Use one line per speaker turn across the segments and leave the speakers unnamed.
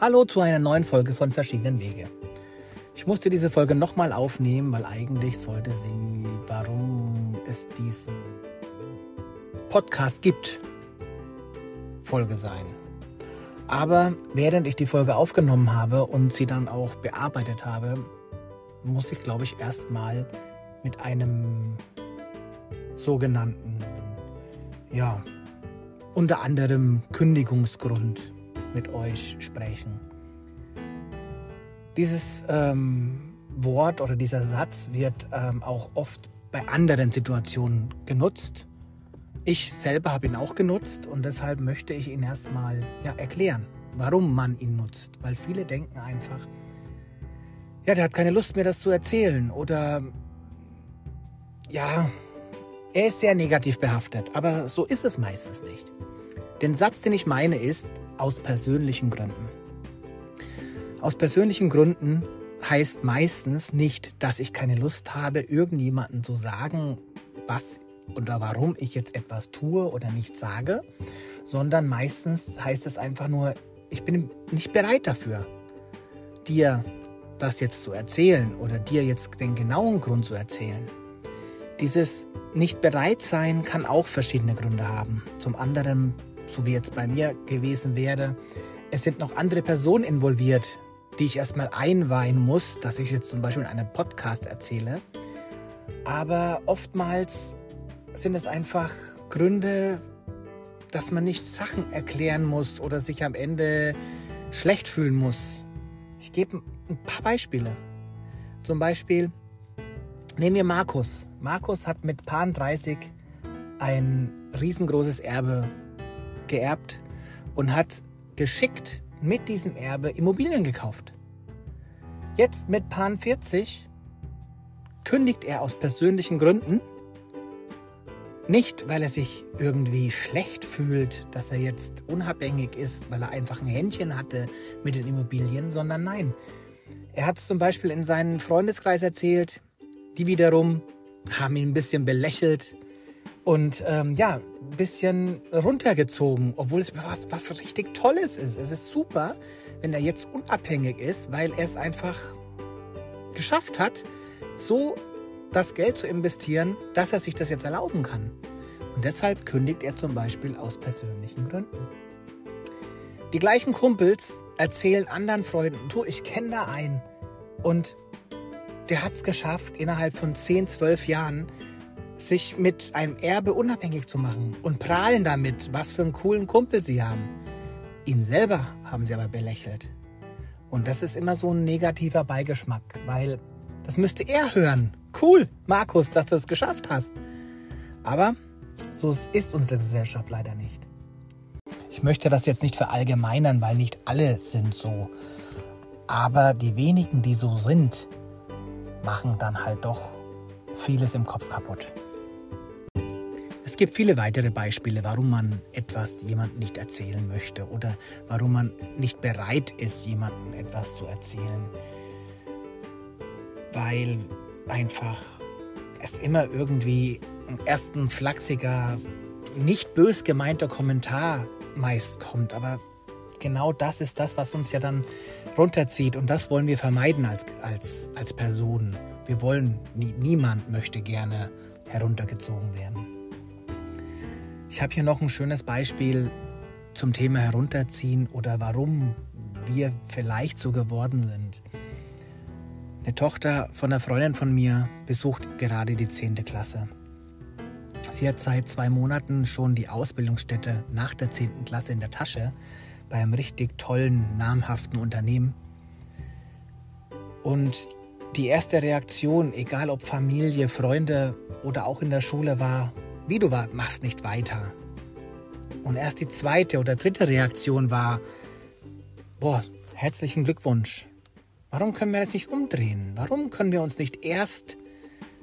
Hallo zu einer neuen Folge von Verschiedenen Wege. Ich musste diese Folge nochmal aufnehmen, weil eigentlich sollte sie, warum es diesen Podcast gibt, Folge sein. Aber während ich die Folge aufgenommen habe und sie dann auch bearbeitet habe, muss ich, glaube ich, erstmal mit einem sogenannten, ja, unter anderem Kündigungsgrund mit euch sprechen. Dieses ähm, Wort oder dieser Satz wird ähm, auch oft bei anderen Situationen genutzt. Ich selber habe ihn auch genutzt und deshalb möchte ich ihn erstmal ja, erklären, warum man ihn nutzt. Weil viele denken einfach, ja, der hat keine Lust mehr, das zu erzählen oder ja, er ist sehr negativ behaftet, aber so ist es meistens nicht. Den Satz, den ich meine, ist aus persönlichen Gründen. Aus persönlichen Gründen heißt meistens nicht, dass ich keine Lust habe, irgendjemandem zu sagen, was oder warum ich jetzt etwas tue oder nicht sage, sondern meistens heißt es einfach nur, ich bin nicht bereit dafür, dir das jetzt zu erzählen oder dir jetzt den genauen Grund zu erzählen. Dieses nicht bereit sein kann auch verschiedene Gründe haben. Zum anderen so wie jetzt bei mir gewesen wäre. Es sind noch andere Personen involviert, die ich erstmal einweihen muss, dass ich jetzt zum Beispiel in einem Podcast erzähle. Aber oftmals sind es einfach Gründe, dass man nicht Sachen erklären muss oder sich am Ende schlecht fühlen muss. Ich gebe ein paar Beispiele. Zum Beispiel nehmen wir Markus. Markus hat mit Paar 30 ein riesengroßes Erbe geerbt und hat geschickt mit diesem Erbe Immobilien gekauft. Jetzt mit Pan 40 kündigt er aus persönlichen Gründen, nicht weil er sich irgendwie schlecht fühlt, dass er jetzt unabhängig ist, weil er einfach ein Händchen hatte mit den Immobilien, sondern nein. Er hat es zum Beispiel in seinen Freundeskreis erzählt, die wiederum haben ihn ein bisschen belächelt, und ähm, ja, ein bisschen runtergezogen, obwohl es was, was richtig Tolles ist. Es ist super, wenn er jetzt unabhängig ist, weil er es einfach geschafft hat, so das Geld zu investieren, dass er sich das jetzt erlauben kann. Und deshalb kündigt er zum Beispiel aus persönlichen Gründen. Die gleichen Kumpels erzählen anderen Freunden, du, ich kenne da einen und der hat es geschafft, innerhalb von 10, 12 Jahren sich mit einem Erbe unabhängig zu machen und prahlen damit, was für einen coolen Kumpel sie haben. Ihm selber haben sie aber belächelt. Und das ist immer so ein negativer Beigeschmack, weil das müsste er hören. Cool, Markus, dass du es geschafft hast. Aber so ist unsere Gesellschaft leider nicht. Ich möchte das jetzt nicht verallgemeinern, weil nicht alle sind so. Aber die wenigen, die so sind, machen dann halt doch vieles im Kopf kaputt. Gibt viele weitere Beispiele, warum man etwas jemandem nicht erzählen möchte oder warum man nicht bereit ist, jemandem etwas zu erzählen. Weil einfach es immer irgendwie ein ersten flachsiger, nicht bös gemeinter Kommentar meist kommt. Aber genau das ist das, was uns ja dann runterzieht. Und das wollen wir vermeiden als, als, als Person. Wir wollen, nie, niemand möchte gerne heruntergezogen werden. Ich habe hier noch ein schönes Beispiel zum Thema Herunterziehen oder warum wir vielleicht so geworden sind. Eine Tochter von einer Freundin von mir besucht gerade die 10. Klasse. Sie hat seit zwei Monaten schon die Ausbildungsstätte nach der 10. Klasse in der Tasche bei einem richtig tollen, namhaften Unternehmen. Und die erste Reaktion, egal ob Familie, Freunde oder auch in der Schule, war, wie du machst nicht weiter. Und erst die zweite oder dritte Reaktion war, boah, herzlichen Glückwunsch. Warum können wir das nicht umdrehen? Warum können wir uns nicht erst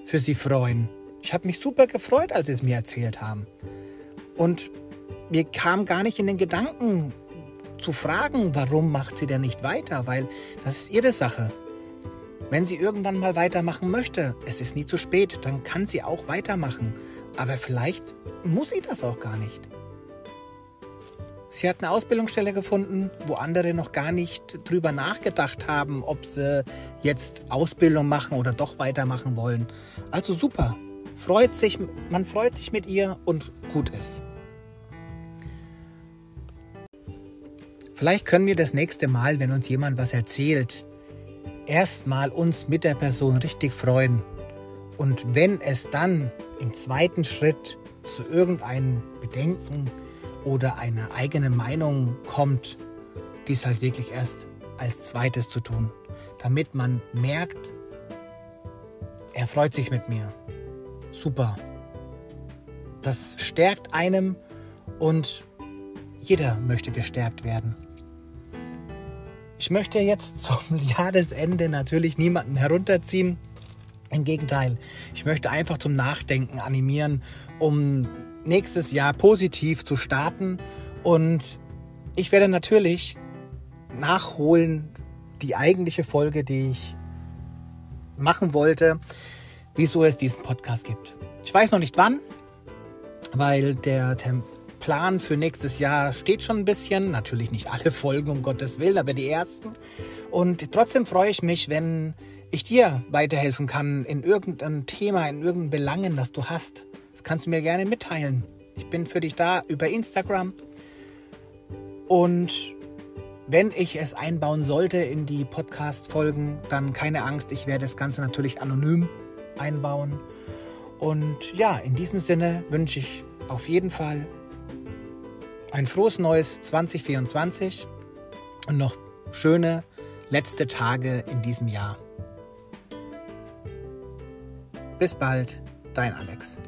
für sie freuen? Ich habe mich super gefreut, als sie es mir erzählt haben. Und mir kam gar nicht in den Gedanken zu fragen, warum macht sie denn nicht weiter, weil das ist ihre Sache. Wenn sie irgendwann mal weitermachen möchte, es ist nie zu spät, dann kann sie auch weitermachen. Aber vielleicht muss sie das auch gar nicht. Sie hat eine Ausbildungsstelle gefunden, wo andere noch gar nicht drüber nachgedacht haben, ob sie jetzt Ausbildung machen oder doch weitermachen wollen. Also super. Freut sich, man freut sich mit ihr und gut ist. Vielleicht können wir das nächste Mal, wenn uns jemand was erzählt, erstmal uns mit der Person richtig freuen. Und wenn es dann im zweiten Schritt zu irgendeinem Bedenken oder einer eigenen Meinung kommt, dies halt wirklich erst als zweites zu tun, damit man merkt, er freut sich mit mir. Super. Das stärkt einem und jeder möchte gestärkt werden. Ich möchte jetzt zum Jahresende natürlich niemanden herunterziehen. Im Gegenteil, ich möchte einfach zum Nachdenken animieren, um nächstes Jahr positiv zu starten. Und ich werde natürlich nachholen die eigentliche Folge, die ich machen wollte, wieso es diesen Podcast gibt. Ich weiß noch nicht wann, weil der Plan für nächstes Jahr steht schon ein bisschen. Natürlich nicht alle Folgen, um Gottes Willen, aber die ersten. Und trotzdem freue ich mich, wenn ich dir weiterhelfen kann in irgendeinem Thema, in irgendeinem Belangen, das du hast. Das kannst du mir gerne mitteilen. Ich bin für dich da über Instagram. Und wenn ich es einbauen sollte in die Podcast-Folgen, dann keine Angst, ich werde das Ganze natürlich anonym einbauen. Und ja, in diesem Sinne wünsche ich auf jeden Fall ein frohes neues 2024 und noch schöne letzte Tage in diesem Jahr. Bis bald, dein Alex.